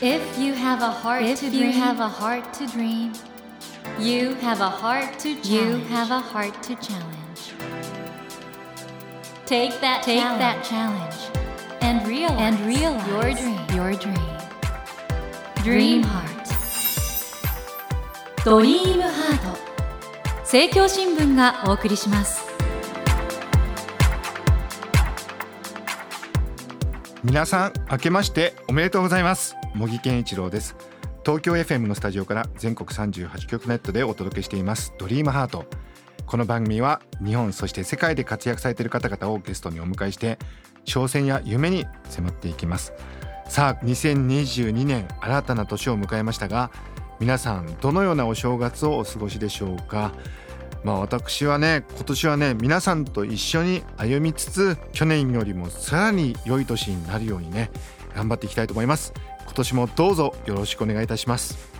If you have a heart to dream, you have a heart to dream. You have a heart to challenge. You have a heart to challenge. Take that take challenge. that challenge and realize and realize your dream. Your dream. Dream heart. ドリームハート政教新聞がお送りします 皆さん明けましておめでとうございます。茂木健一郎です。東京 FM のスタジオから全国38局ネットでお届けしています。ドリームハート。この番組は日本そして世界で活躍されている方々をゲストにお迎えして挑戦や夢に迫っていきます。さあ2022年新たな年を迎えましたが皆さんどのようなお正月をお過ごしでしょうか？まあ私はね今年はね皆さんと一緒に歩みつつ去年よりもさらに良い年になるようにね頑張っていきたいと思います。今年もどうぞよろしくお願いいたします。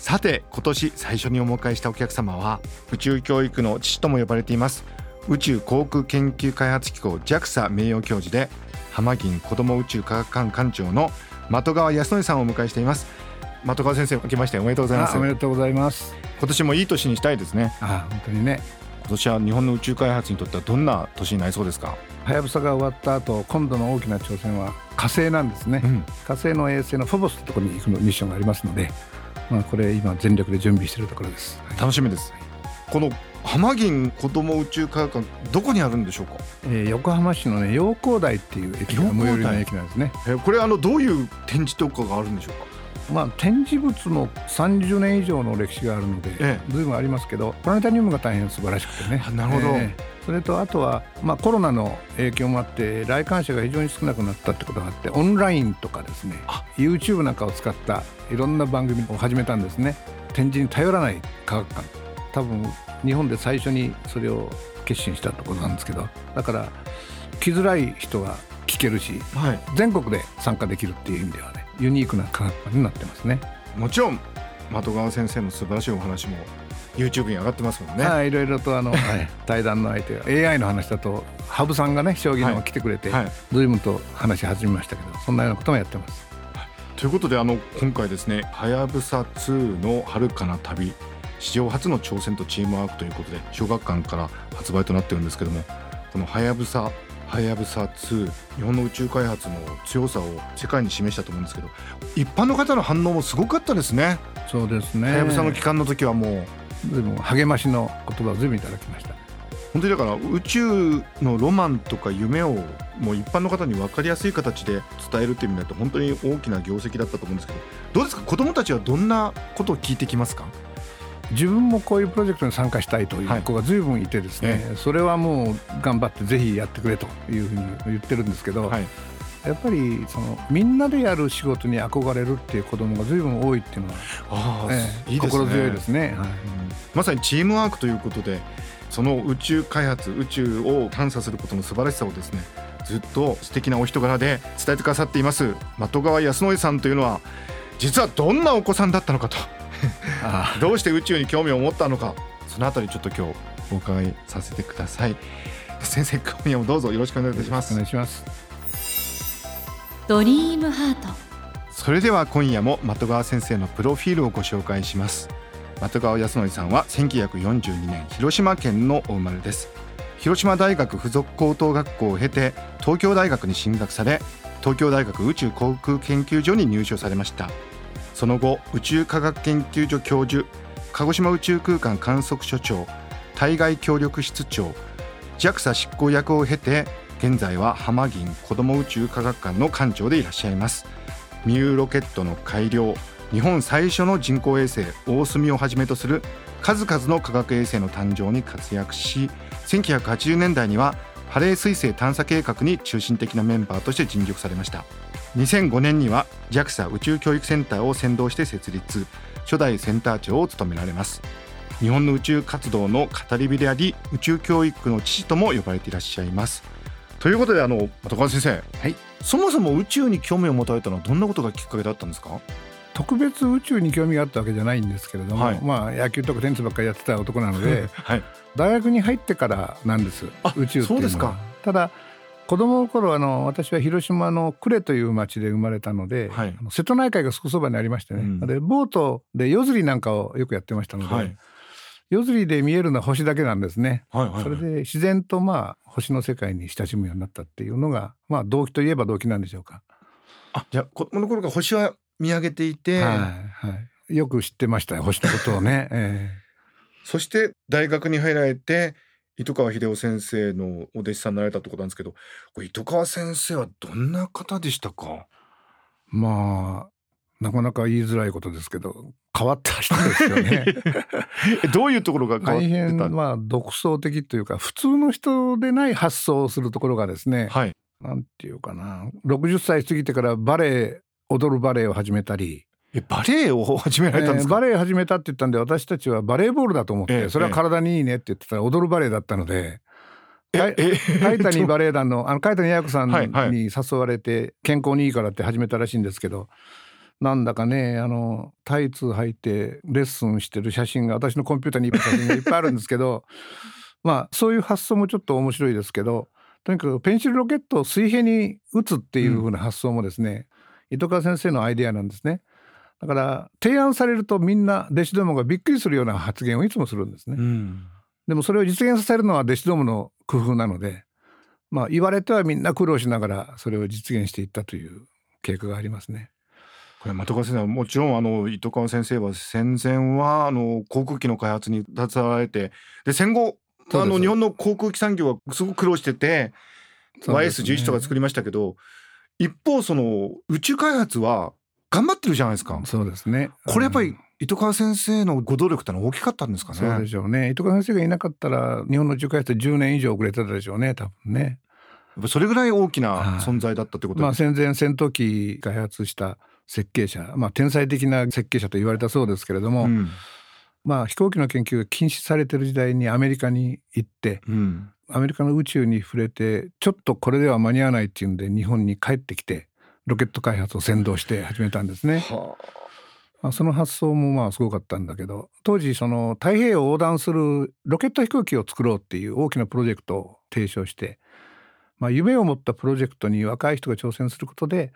さて今年最初にお迎えしたお客様は宇宙教育の父とも呼ばれています宇宙航空研究開発機構 JAXA 名誉教授で浜銀子ども宇宙科学館館長の的川康則さんをお迎えしています。的川先生明けましておめでとうございます。おめでとうございます。今年もいい年にしたいですね。あ本当にね。今年は日本の宇宙開発にとってはどんな年になりそうですか？はやぶさが終わった後今度の大きな挑戦は火星なんですね、うん、火星の衛星のフォボスってところに行くのミッションがありますのでまあこれ今全力で準備しているところです、楽しみです、この浜銀子ども宇宙科学館どこにあるんでしょうか、えー、横浜市のね陽光台っていう駅が最寄りの駅なんですね、えー、これあのどういう展示とかがあるんでしょうか？まあ、展示物も30年以上の歴史があるので、ええ、随分ありますけどプラネタリウムが大変素晴らしくてね。なるほど、えー、それとあとは、まあ、コロナの影響もあって来館者が非常に少なくなったってことがあってオンラインとかですね YouTube なんかを使ったいろんな番組を始めたんですね。展示に頼らない科学館。多分日本で最初にそれを決心したところなんですけどだから来づらい人は聞けるし、はい、全国で参加できるっていう意味ではねユニークな科学館になってますね。もちろん的川先生の素晴らしいお話も YouTube に上がってますもんね。はい、いろいろとあの、はい、対談の相手が AI の話だと羽生さんがね将棋の来てくれて、はい。はい、随分と話し始めましたけどそんなようなこともやってます。ということであの今回ですね「はやぶさ2の遥かな旅」史上初の挑戦とチームワークということで小学館から発売となってるんですけどもこの「はやぶさはやぶさ2日本の宇宙開発の強さを世界に示したと思うんですけど一般の方の反応もすごかったですね。そうですね。はやぶさの期間の時はもう。でも励ましの言葉を随分いただきました。本当にだから宇宙のロマンとか夢をもう一般の方に分かりやすい形で伝えるっていう意味だと本当に大きな業績だったと思うんですけどどうですか？子どもたちはどんなことを聞いてきますか？自分もこういうプロジェクトに参加したいという子が随分いてですね、はい、それはもう頑張ってぜひやってくれというふうに言ってるんですけど、はい、やっぱりそのみんなでやる仕事に憧れるっていう子どもが随分多いっていうのは、ええ、いい心強いですね、はい、まさにチームワークということでその宇宙開発宇宙を探査することの素晴らしさをですねずっと素敵なお人柄で伝えてくださっています的川康則さんというのは実はどんなお子さんだったのかと どうして宇宙に興味を持ったのかそのあたりちょっと今日お伺いさせてください。先生今夜もどうぞよろしくお願いいたします。お願いします。ドリームハート。それでは今夜も的川先生のプロフィールをご紹介します。的川康則さんは1942年広島県のお生まれです。広島大学附属高等学校を経て東京大学に進学され東京大学宇宙航空研究所に入所されましたその後宇宙科学研究所教授鹿児島宇宙空間観測所長対外協力室長 JAXA 執行役を経て現在は浜銀子ども宇宙科学館の館長でいらっしゃいます。ミューロケットの改良日本最初の人工衛星大隅をはじめとする数々の科学衛星の誕生に活躍し1980年代にはハレー彗星探査計画に中心的なメンバーとして尽力されました。2005年には JAXA 宇宙教育センターを先導して設立。初代センター長を務められます。日本の宇宙活動の語り部であり宇宙教育の父とも呼ばれていらっしゃいます。ということであの高橋先生、はい、そもそも宇宙に興味を持たれたのはどんなことがきっかけだったんですか？特別宇宙に興味があったわけじゃないんですけれども、はい、まあ野球とかテニスばっかりやってた男なので、はい、大学に入ってからなんです。宇宙っていうのは。ただ子供の頃あの私は広島の呉という町で生まれたので、はい瀬戸内海がすぐそばにありましてね、うんでボートで夜釣りなんかをよくやってましたので、はい夜釣りで見えるのは星だけなんですね。はいはいはいそれで自然とまあ星の世界に親しむようになったっていうのがまあ動機といえば動機なんでしょうか。あじゃあ子供の頃から星は見上げていて、はいはい。よく知ってましたよ星のことをね。えそして大学に入られて糸川秀夫先生のお弟子さんになられたってことなんですけどこれ糸川先生はどんな方でしたか？えまあなかなか言いづらいことですけど変わった人ですよね。えどういうところが大変まあ独創的というか普通の人でない発想をするところがですね、はい。なんていうかな。60歳過ぎてからバレエ踊るバレエを始めたり、えバレエを始められたんですか、えーバレエ始めたって言ったんで私たちはバレーボールだと思って、ええそれは体にいいねって言ってたら踊るバレエだったので。ええ海谷バレエ団の あの海谷彩子さんはいはいに誘われて健康にいいからって始めたらしいんですけどなんだかねあのタイツ履いてレッスンしてる写真が私のコンピューターにいっぱい写真がいっぱいあるんですけど まあそういう発想もちょっと面白いですけどとにかくペンシルロケットを水平に打つっていう風な発想もですね、糸川先生のアイデアなんですね。だから提案されるとみんな弟子どもがびっくりするような発言をいつもするんですね。うんでもそれを実現させるのは弟子どもの工夫なので、まあ言われてはみんな苦労しながらそれを実現していったという経過がありますね。これ的川先生はもちろんあの糸川先生は戦前はあの航空機の開発に携わられてで戦後あの日本の航空機産業はすごく苦労してて、ね YS11 とか作りましたけど一方その宇宙開発は頑張ってるじゃないですか。そうですね。これやっぱりうん糸川先生のご努力ってのは大きかったんですかね。そうでしょうね。糸川先生がいなかったら日本の宇宙開発って10年以上遅れてたでしょうね。多分ね。それぐらい大きなはい存在だったってことまあ。戦前戦闘機開発した設計者、まあ天才的な設計者と言われたそうですけれども、うんまあ飛行機の研究が禁止されてる時代にアメリカに行って、うんアメリカの宇宙に触れてちょっとこれでは間に合わないっていうんで日本に帰ってきてロケット開発を先導して始めたんですね。はまあ、その発想もまあすごかったんだけど当時その太平洋を横断するロケット飛行機を作ろうっていう大きなプロジェクトを提唱して、まあ、夢を持ったプロジェクトに若い人が挑戦することで、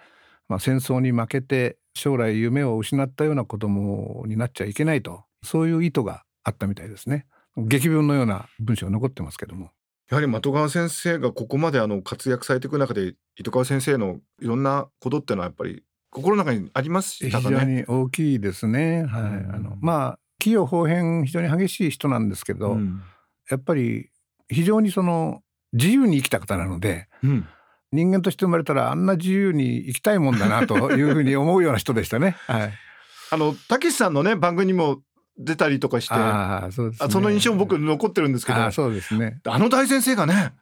まあ、戦争に負けて将来夢を失ったような子供になっちゃいけないとそういう意図があったみたいですね。劇文のような文章が残ってますけども。やはり的川先生がここまであの活躍されていく中で糸川先生のいろんなことっていうのはやっぱり心の中にありました非常。に大きいですね。はい。うんあのまあ器用方変非常に激しい人なんですけど、うんやっぱり非常にその自由に生きた方なのでうん人間として生まれたらあんな自由に生きたいもんだなというふうに思うような人でしたね。はい。あのたけしさんのね番組にも出たりとかしてあああそうです、ね。その印象も僕残ってるんですけどあああそうですね。の大先生がね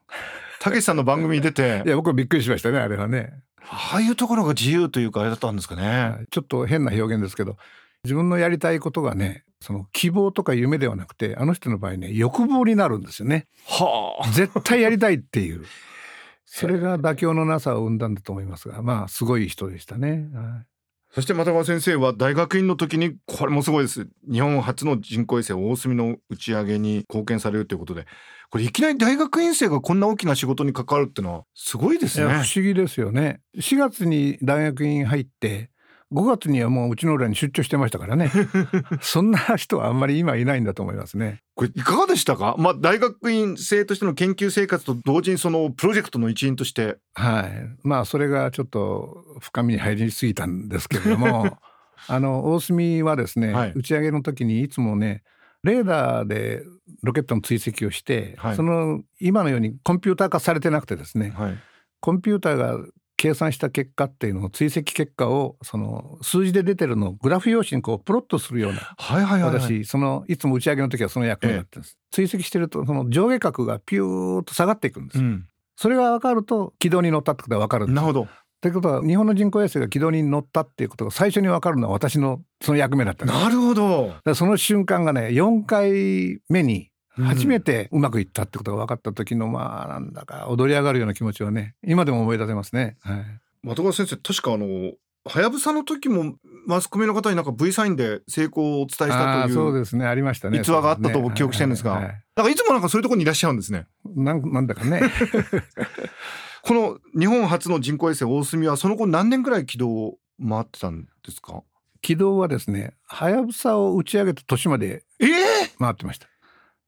たけしさんの番組に出ていや僕はびっくりしましたねあれはね。ああいうところが自由というかあれだったんですかね。はいちょっと変な表現ですけど自分のやりたいことがねその希望とか夢ではなくてあの人の場合ね欲望になるんですよね。はあ。絶対やりたいっていう。それが妥協のなさを生んだんだと思いますが、まあすごい人でしたね。はいそして又川先生は大学院の時にこれもすごいです日本初の人工衛星大隅の打ち上げに貢献されるということでこれいきなり大学院生がこんな大きな仕事に関わるっていうのはすごいですね不。思議ですよね。4月に大学院入って5月にはもううちの裏に出張してましたからね。そんな人はあんまり今いないんだと思いますね。これいかがでしたか、まあ、大学院生としての研究生活と同時にそのプロジェクトの一員として。はい。まあそれがちょっと深みに入りすぎたんですけれども、あの大隅はですね、はい。打ち上げの時にいつもねレーダーでロケットの追跡をして、はい。その今のようにコンピューター化されてなくてですね、はい。コンピューターが計算した結果っていうのを追跡結果をその数字で出てるのをグラフ用紙にこうプロットするようなはいはいはいはい。私そのいつも打ち上げの時はその役になってるんです、追跡してるとその上下角がピューッと下がっていくんです、うん、それが分かると軌道に乗ったってことが分かるんですなるほど。ということは日本の人工衛星が軌道に乗ったっていうことが最初に分かるのは私のその役目だったんです。だかなるほど。らその瞬間がね4回目にうん初めてうまくいったってことが分かった時の、まあなんだか踊り上がるような気持ちはね今でも思い出せますね。はい。的川先生確かあのはやぶさの時もマスコミの方になんか V サインで成功をお伝えしたというそうですね。ありましたね。逸話があったと記憶してるんですがはいはい。はい。だからいつもなんかそういうところにいらっしゃるんですね。なんなんだかね。この日本初の人工衛星大隅はその後何年くらい軌道を回ってたんですか？軌道はですねはやぶさを打ち上げた年までええ回ってました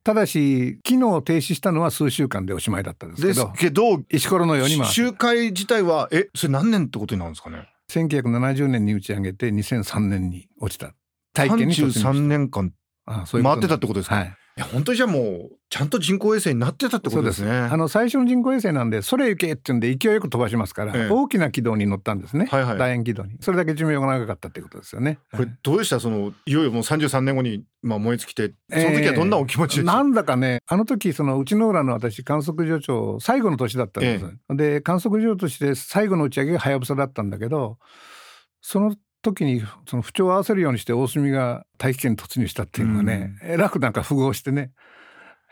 ただし機能を停止したのは数週間でおしまいだったんですけですどけど石ころのように周回自体はえそれ何年ってことになるんですかね？1970年に打ち上げて2003年に落ちた。体験に突入した。33年間ああそういう回ってたってことですか？はいいや本当にじゃあもうちゃんと人工衛星になってたってことですね。あの最初の人工衛星なんでそれ行けっていうんで勢いよく飛ばしますから、ええ。大きな軌道に乗ったんですね、はいはい。楕円軌道に。それだけ寿命が長かったってことですよね。これどうでした？そのいよいよもう33年後に、まあ、燃え尽きてその時はどんなお気持ちでした、なんだかねあの時その内之浦の私観測所長最後の年だったんです、で観測所として最後の打ち上げがはやぶさだったんだけどその時にその不調を合わせるようにして大隅が大気圏に突入したっていうのがね、えらくなんか符合してね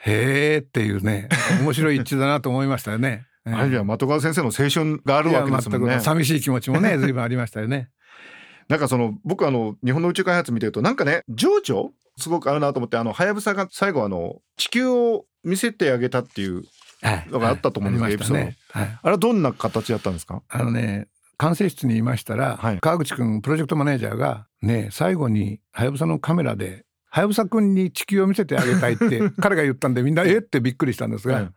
へーっていうね面白い一致だなと思いましたよね。ええ。あるいは的川先生の青春があるわけですもんね。寂しい気持ちもね 随分ありましたよね。なんかその僕あの日本の宇宙開発見てるとなんかね情緒すごくあるなと思ってあのはやぶさが最後あの地球を見せてあげたっていうのがあったと思うんですはい。エピソードありましたね。はい。あれはどんな形だったんですか？あのね管制室にいましたら、はい川口くんプロジェクトマネージャーがね最後にはやぶさのカメラではやぶさくんに地球を見せてあげたいって 彼が言ったんでみんなえってびっくりしたんですが、はい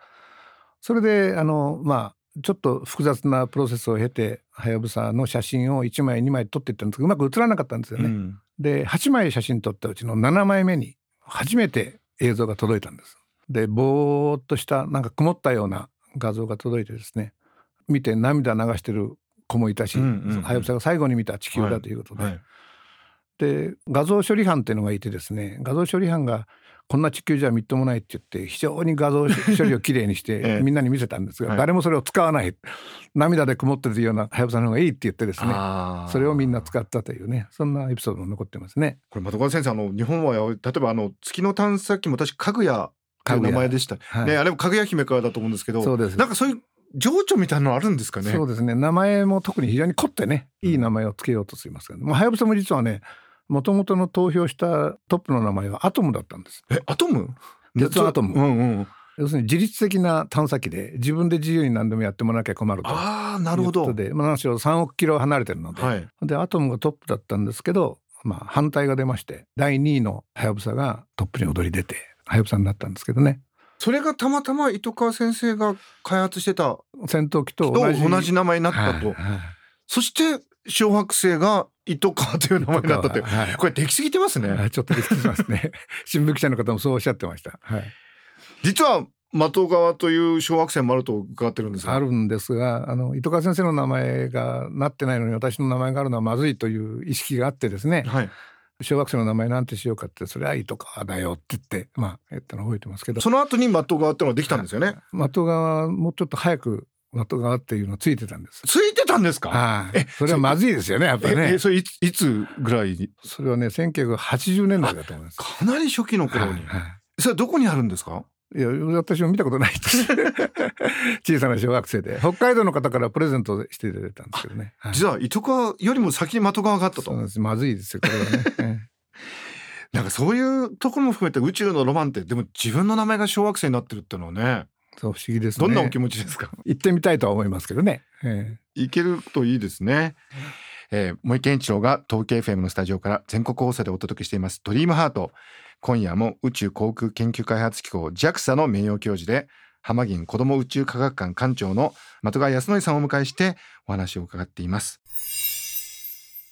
それであのまあちょっと複雑なプロセスを経てはやぶさの写真を1枚2枚撮っていったんですけどうまく写らなかったんですよね。うんで8枚写真撮ったうちの7枚目に初めて映像が届いたんです。でぼーっとしたなんか曇ったような画像が届いてですね見て涙流してる子もいたし、はやぶさが最後に見た地球だということで、はい。で画像処理班っていうのがいてですね画像処理班がこんな地球じゃみっともないって言って非常に画像処理をきれいにし えてえみんなに見せたんですが、はい。誰もそれを使わない。涙で曇ってるようなはやぶさの方がいいって言ってですねそれをみんな使ったというねそんなエピソードが残ってますね。これ的川先生あの日本は例えばあの月の探査機も確かかぐやという名前でした、はいねあれもかぐや姫からだと思うんですけどそうです。なんかそういう情緒みたいなのあるんですかね？そうですね。名前も特に非常に凝ってねいい名前をつけようとしますけどもはやぶさも実はねもともとの投票したトップの名前はアトムだったんです。えアトム？アトム。うんうん。要するに自律的な探査機で自分で自由に何でもやってもらわなきゃ困ると。ああなるほど。で、まあ、何しろ3億キロ離れてるので、はい。でアトムがトップだったんですけど、まあ、反対が出まして第2位のはやぶさがトップに躍り出てはやぶさになったんですけどねそれがたまたま糸川先生が開発してた戦闘機とと同じ名前になったと、はいはい。そして小惑星が糸川という名前になったってはい。これできすぎてますね、はいちょっとびっくりしますね。新聞記者の方もそうおっしゃってました、はい、実は的川という小惑星もあると伺ってるんですが。あるんですがあの糸川先生の名前がなってないのに私の名前があるのはまずいという意識があってですね。はい小学生の名前なんてしようかってそれは糸川だよって言ってまあ言ったの覚えてますけど。その後に的川っていうのができたんですよね。的川はもうちょっと早く的川っていうのついてたんです。ついてたんですか？はい、えそれはまずいですよねやっぱりね。ええ。それいついつぐらい？にそれはね1980年代だと思います。かなり初期の頃に、はいはそれはどこにあるんですか？いいや私も見たことないです。小さな小学生で。北海道の方からプレゼントしていただいたんですけどね、はい。実は糸川よりも先に的川があったと。まずいですよこれはね、えなんかそういうところも含めて宇宙のロマンってでも自分の名前が小惑星になってるっていうのはねえそう不思議ですね。どんなお気持ちですか、行ってみたいとは思いますけどね、えいけるといいですね。えー、森健一郎が東京 FM のスタジオから全国放送でお届けしています「ドリームハート今夜も宇宙航空研究開発機構 JAXA の名誉教授で浜銀子ども宇宙科学館館長の的川康則さんをお迎えしてお話を伺っています。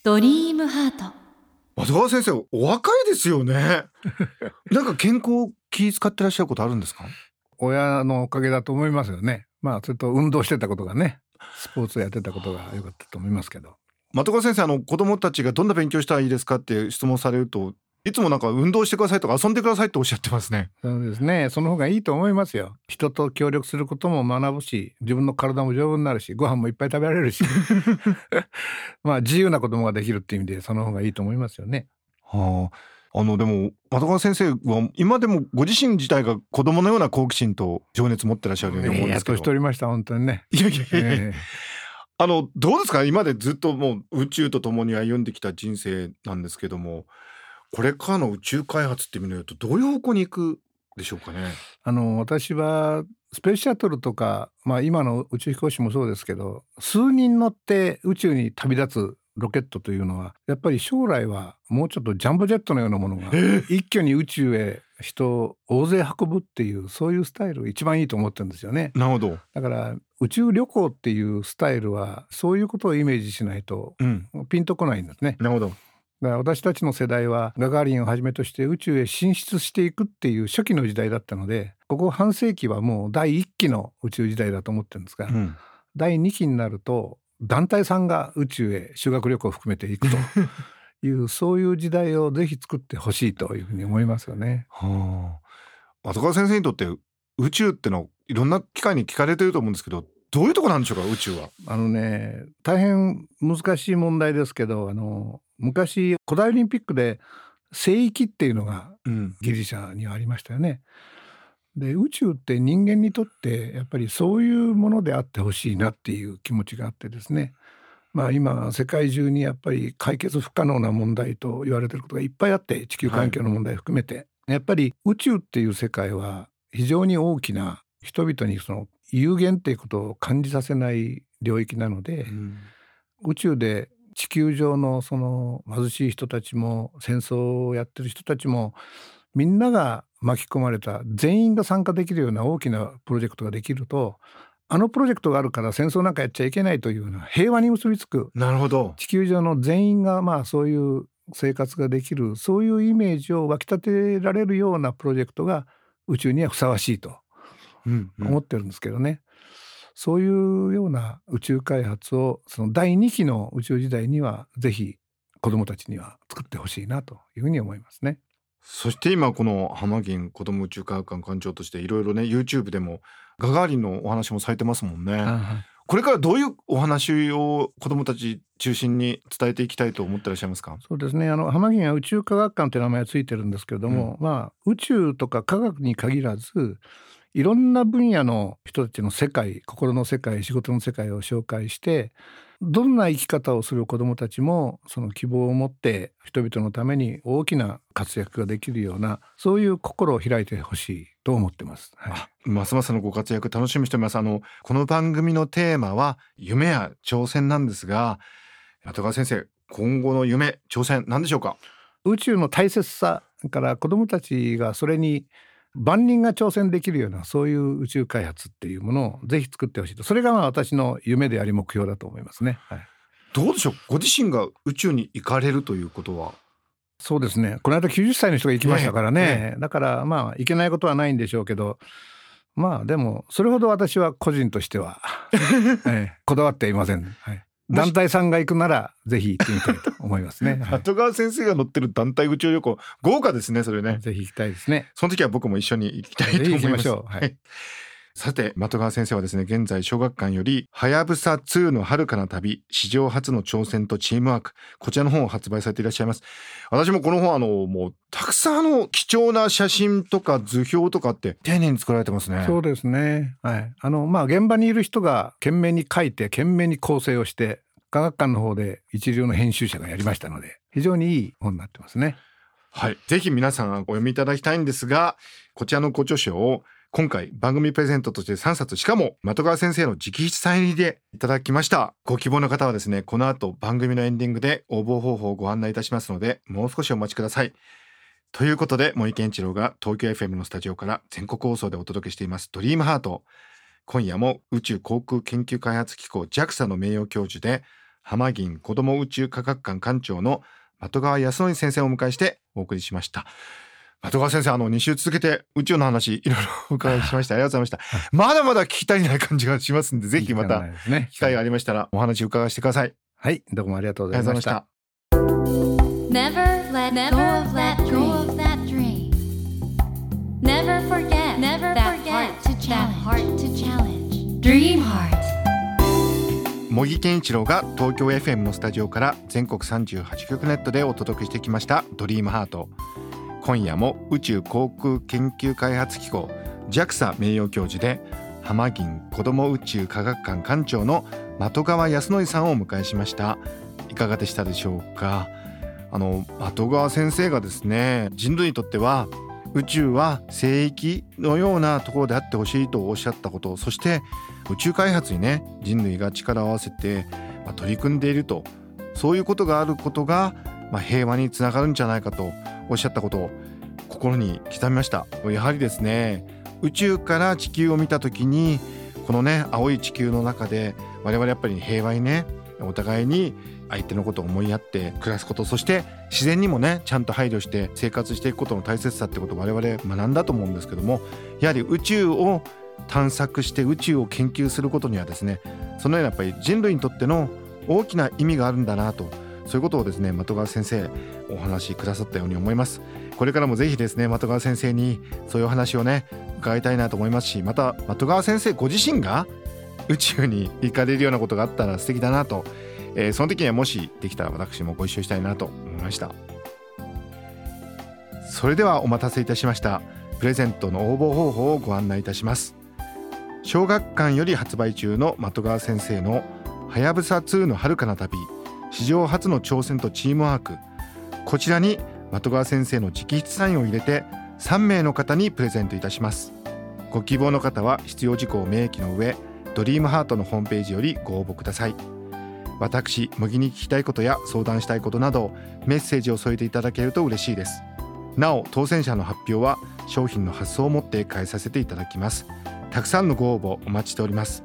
ドリームハート的川先生お若いですよね。なんか健康気使ってらっしゃることあるんですか？え親のおかげだと思いますよねまあそれと運動してたことがねスポーツをやってたことが良かったと思いますけど的川先生あの子供たちがどんな勉強したらいいですかって質問されるといつもなんか運動してくださいとか遊んでくださいっておっしゃってますね。そうですね。その方がいいと思いますよ。人と協力することも学ぶし自分の体も丈夫になるしご飯もいっぱい食べられるし。まあ自由な子供ができるっていう意味でその方がいいと思いますよね。はあ、あのでも的川先生は今でもご自身自体が子供のような好奇心と情熱持ってらっしゃるように思うんですけど。年取りました本当にね、いやいやいやいや。えあのどうですか？今までずっともう宇宙と共に歩んできた人生なんですけどもこれからの宇宙開発っていう意味で言うとどういう方向に行くでしょうかね？あの私はスペースシャトルとか、まあ、今の宇宙飛行士もそうですけど数人乗って宇宙に旅立つロケットというのはやっぱり将来はもうちょっとジャンボジェットのようなものが一挙に宇宙へ人を大勢運ぶっていうそういうスタイル一番いいと思ってるんですよね。なるほどだから宇宙旅行っていうスタイルはそういうことをイメージしないとうんピンとこないんですね。なるほどだから私たちの世代はガガーリンをはじめとして宇宙へ進出していくっていう初期の時代だったのでここ半世紀はもう第1期の宇宙時代だと思ってるんですが、うん。第2期になると団体さんが宇宙へ修学旅行を含めていくという そういう時代をぜひ作ってほしいというふうに思いますよね。はあ。後川先生にとって宇宙ってのいろんな機会に聞かれてると思うんですけどどういうとこなんでしょうか宇宙は。あのね大変難しい問題ですけどあの昔古代オリンピックで聖域っていうのがうん。ギリシャにはありましたよね。で宇宙って人間にとってやっぱりそういうものであってほしいなっていう気持ちがあってですね。まあ今世界中にやっぱり解決不可能な問題と言われてることがいっぱいあって地球環境の問題含めて、やっぱり宇宙っていう世界は非常に大きな人々にその有限っていうことを感じさせない領域なので、うん。宇宙で地球上のその貧しい人たちも戦争をやってる人たちもみんなが巻き込まれた全員が参加できるような大きなプロジェクトができるとあのプロジェクトがあるから戦争なんかやっちゃいけないというような平和に結びつくなるほど。地球上の全員がまあそういう生活ができるそういうイメージを湧き立てられるようなプロジェクトが宇宙にはふさわしいとうんうん。思ってるんですけどね、そういうような宇宙開発をその第2期の宇宙時代にはぜひ子どもたちには作ってほしいなというふうに思いますね。そして今この浜銀子ども宇宙科学館館長としていろいろね YouTube でもガガーリンのお話もされてますもんね。これからどういうお話を子どもたち中心に伝えていきたいと思ってらっしゃいますか？そうですねあの浜銀は宇宙科学館という名前がついてるんですけれども、まあ宇宙とか科学に限らずいろんな分野の人たちの世界心の世界仕事の世界を紹介してどんな生き方をする子どもたちもその希望を持って人々のために大きな活躍ができるようなそういう心を開いてほしいと思ってます。はい。あますますのご活躍楽しみにしております。あのこの番組のテーマは夢や挑戦なんですが後川先生今後の夢挑戦何でしょうか？宇宙の大切さから子どもたちがそれに万人が挑戦できるようなそういう宇宙開発っていうものをぜひ作ってほしいと。それがまあ私の夢であり目標だと思いますね。はい、どうでしょう？ご自身が宇宙に行かれるということは？そうですね。この間90歳の人が行きましたからね。ねだからまあいけないことはないんでしょうけどまあでもそれほど私は個人としては、ええこだわっていません、はい、団体さんが行くならぜひ行ってみたいと思いますね。はい後川先生が乗ってる団体宇宙旅行豪華ですねそれねぜひ行きたいですね。その時は僕も一緒に行きたいとぜひ思いま行きますしょう。はい。さて的川先生はですね現在小学館より「はやぶさ2の遥かな旅史上初の挑戦とチームワーク」こちらの本を発売されていらっしゃいます私もこの本あのもうたくさんあの貴重な写真とか図表とかって丁寧に作られてますねそうですね。はい。あのまあ現場にいる人が懸命に書いて懸命に構成をして科学館の方で一流の編集者がやりましたので非常にいい本になってますね。はいぜひ皆さんお読みいただきたいんですがこちらのご著書を今回番組プレゼントとして3冊しかも的川先生の直筆サイン入りでいただきました。ご希望の方はですねこの後番組のエンディングで応募方法をご案内いたしますのでもう少しお待ちください。ということで森健一郎が東京 FM のスタジオから全国放送でお届けしていますドリームハート。今夜も宇宙航空研究開発機構 JAXA の名誉教授で浜銀子ども宇宙科学館館長の的川康則先生をお迎えしてお送りしました。的川先生あの2週続けて宇宙の話いろいろお伺いしましたありがとうございましたまだまだ聞き足りない感じがしますんでぜひまたね機会がありましたらお話伺わせてくださいはいどうもありがとうございまし。たた Never let go of that dream. Never forget Never that heart to challenge. heart to challenge. Dream Heart. 茂木健一郎が東京 FM のスタジオから全国38局ネットでお届けしてきました「ドリームハート今夜も宇宙航空研究開発機構 JAXA 名誉教授で浜銀子ども宇宙科学館館長の的川康則さんをお迎えしました。いかがでしたでしょうか？あの的川先生がですね人類にとっては宇宙は聖域のようなところであってほしいとおっしゃったことそして宇宙開発にね人類が力を合わせて、まあ、取り組んでいると。そういうことがあることが、まあ、平和につながるんじゃないかとおっしゃったことを心に刻みました。やはりですね宇宙から地球を見た時にこのね青い地球の中で我々やっぱり平和にねお互いに相手のことを思いやって暮らすことそして自然にもねちゃんと配慮して生活していくことの大切さってことを我々学んだと思うんですけどもやはり宇宙を探索して宇宙を研究することにはですねそのようなやっぱり人類にとっての大きな意味があるんだなとそういうことをですね的川先生お話しくださったように思います。これからもぜひですね的川先生にそういうお話をね伺いたいなと思いますしまた的川先生ご自身が宇宙に行かれるようなことがあったら素敵だなと、えー、その時にはもしできたら私もご一緒したいなと思いました。それではお待たせいたしました。プレゼントの応募方法をご案内いたします。小学館より発売中の的川先生のはやぶさ2の遥かな旅。史上初の挑戦とチームワーク。こちらに的川先生の直筆サインを入れて3名の方にプレゼントいたします。ご希望の方は必要事項を明記の上ドリームハートのホームページよりご応募ください。私麦に聞きたいことや相談したいことなどメッセージを添えていただけると嬉しいです。なお当選者の発表は商品の発送をもって返させていただきます。たくさんのご応募お待ちしております。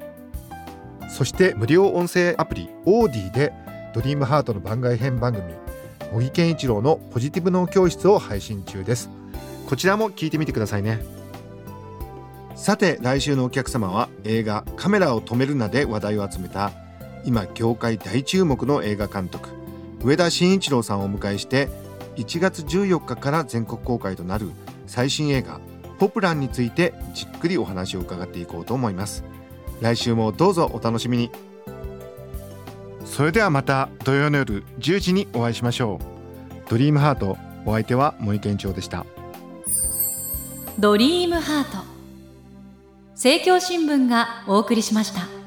そして無料音声アプリオーディでドリームハートの番外編番組茂木健一郎のポジティブ脳教室を配信中です。こちらも聞いてみてくださいね。さて来週のお客様は映画「カメラを止めるな」で話題を集めた今業界大注目の映画監督上田慎一郎さんをお迎えして1月14日から全国公開となる最新映画「ポプラン」についてじっくりお話を伺っていこうと思います。来週もどうぞお楽しみに。それではまた土曜の夜10時にお会いしましょう。ドリームハートお相手は森健長でした。ドリームハート。政教新聞がお送りしました。